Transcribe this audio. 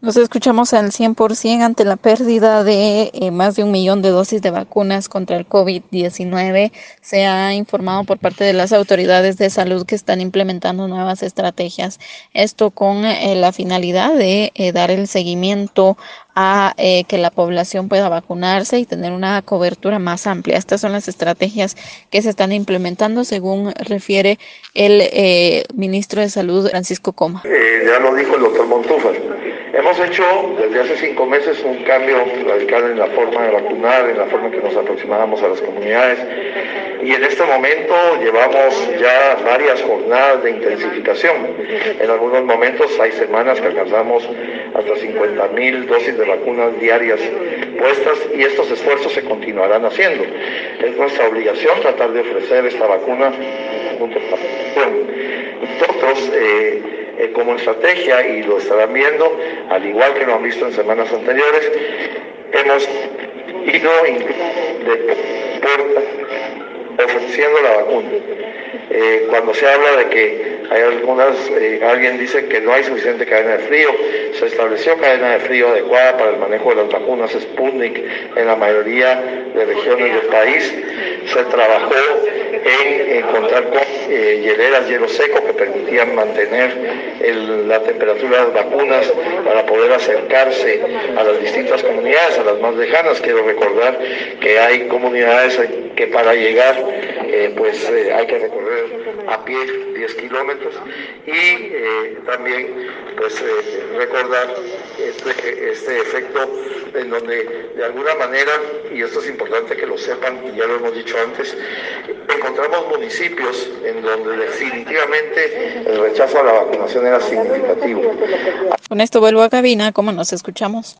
Nos escuchamos al 100% ante la pérdida de eh, más de un millón de dosis de vacunas contra el COVID-19. Se ha informado por parte de las autoridades de salud que están implementando nuevas estrategias. Esto con eh, la finalidad de eh, dar el seguimiento a que la población pueda vacunarse y tener una cobertura más amplia. Estas son las estrategias que se están implementando, según refiere el ministro de Salud, Francisco Coma. ya lo dijo el doctor Montúfar Hemos hecho desde hace cinco meses un cambio radical en la forma de vacunar, en la forma que nos aproximábamos a las comunidades y en este momento llevamos ya varias jornadas de intensificación. En algunos momentos hay semanas que alcanzamos hasta 50 mil dosis de vacunas diarias puestas y estos esfuerzos se continuarán haciendo. Es nuestra obligación tratar de ofrecer esta vacuna junto con la Nosotros, eh, como estrategia, y lo estarán viendo, al igual que lo han visto en semanas anteriores, hemos ido de puerta ofreciendo la vacuna. Eh, cuando se habla de que hay algunas, eh, alguien dice que no hay suficiente cadena de frío, se estableció cadena de frío adecuada para el manejo de las vacunas Sputnik en la mayoría de regiones del país. Se trabajó en encontrar con eh, hieleras, hielo seco que permitían mantener la temperatura de las vacunas para poder acercarse a las distintas comunidades, a las más lejanas. Quiero recordar que hay comunidades que para llegar eh, pues eh, hay que recorrer a pie 10 kilómetros y eh, también pues recordar este, este, efecto en donde de alguna manera, y esto es importante que lo sepan, ya lo hemos dicho antes, encontramos municipios en donde definitivamente el rechazo a la vacunación era significativo. Con esto vuelvo a cabina, ¿cómo nos escuchamos?